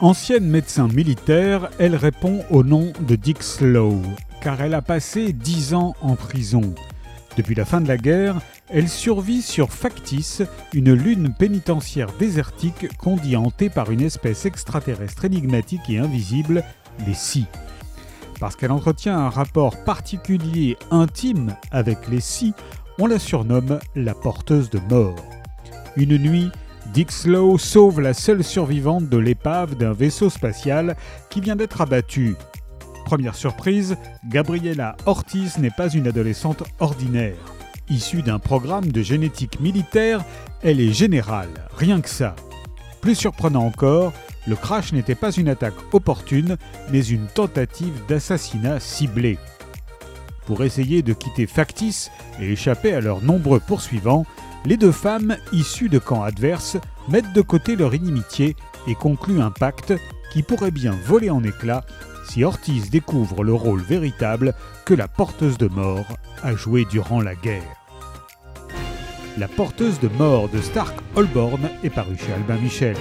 Ancienne médecin militaire, elle répond au nom de Dick Slow, car elle a passé dix ans en prison. Depuis la fin de la guerre, elle survit sur Factice, une lune pénitentiaire désertique qu'on dit hantée par une espèce extraterrestre énigmatique et invisible, les Si. Parce qu'elle entretient un rapport particulier intime avec les Si, on la surnomme la porteuse de mort. Une nuit, Dick Slow sauve la seule survivante de l'épave d'un vaisseau spatial qui vient d'être abattu. Première surprise, Gabriella Ortiz n'est pas une adolescente ordinaire. Issue d'un programme de génétique militaire, elle est générale, rien que ça. Plus surprenant encore, le crash n'était pas une attaque opportune, mais une tentative d'assassinat ciblé. Pour essayer de quitter Factice et échapper à leurs nombreux poursuivants, les deux femmes, issues de camps adverses, mettent de côté leur inimitié et concluent un pacte qui pourrait bien voler en éclats si Ortiz découvre le rôle véritable que la porteuse de mort a joué durant la guerre. La porteuse de mort de Stark Holborn est parue chez Albin Michel.